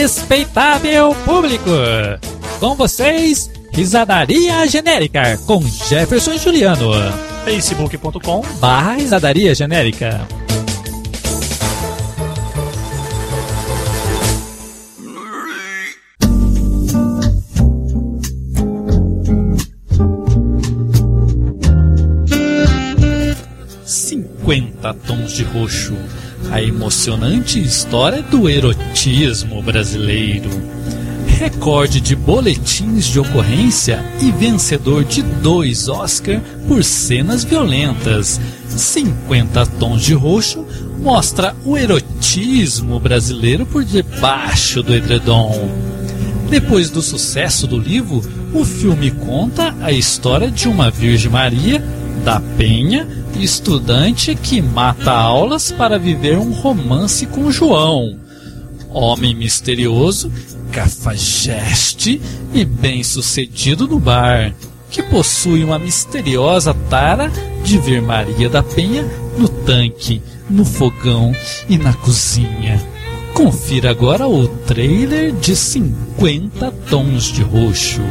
Respeitável público, com vocês, Risadaria Genérica com Jefferson Juliano. facebook.com barra Risadaria Genérica. Cinquenta tons de roxo. A emocionante história do erotismo brasileiro recorde de boletins de ocorrência e vencedor de dois Oscar por cenas violentas. 50 Tons de Roxo mostra o erotismo brasileiro por debaixo do edredom. Depois do sucesso do livro, o filme conta a história de uma Virgem Maria da Penha, estudante que mata aulas para viver um romance com João. Homem misterioso cafajeste e bem-sucedido no bar, que possui uma misteriosa tara de ver Maria da Penha no tanque, no fogão e na cozinha. Confira agora o trailer de 50 tons de roxo.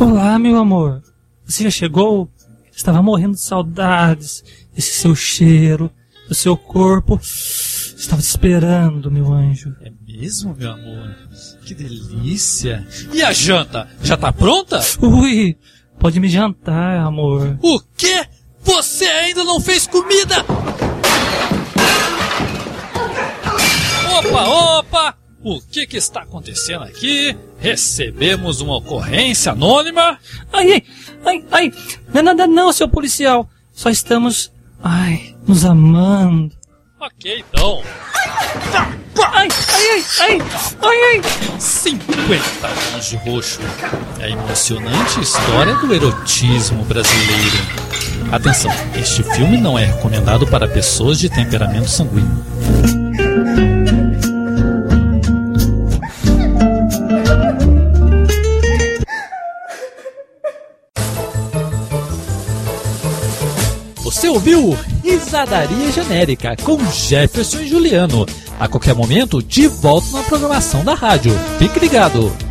Olá, meu amor. Você já chegou? Estava morrendo de saudades desse seu cheiro, do seu corpo. Estava te esperando, meu anjo. É mesmo, meu amor? Que delícia! E a janta? Já tá pronta? Ui, pode me jantar, amor. O quê? Você ainda não fez comida? O que que está acontecendo aqui? Recebemos uma ocorrência anônima? Ai, ai, ai, ai! Não, não, não, não, seu policial. Só estamos, ai, nos amando. Ok, então. Ai, ai, ai, ai, ai, ai. 50 tons de roxo. É a emocionante história do erotismo brasileiro. Atenção, este filme não é recomendado para pessoas de temperamento sanguíneo. Você ouviu Risadaria Genérica com Jefferson e Juliano. A qualquer momento, de volta na programação da rádio. Fique ligado!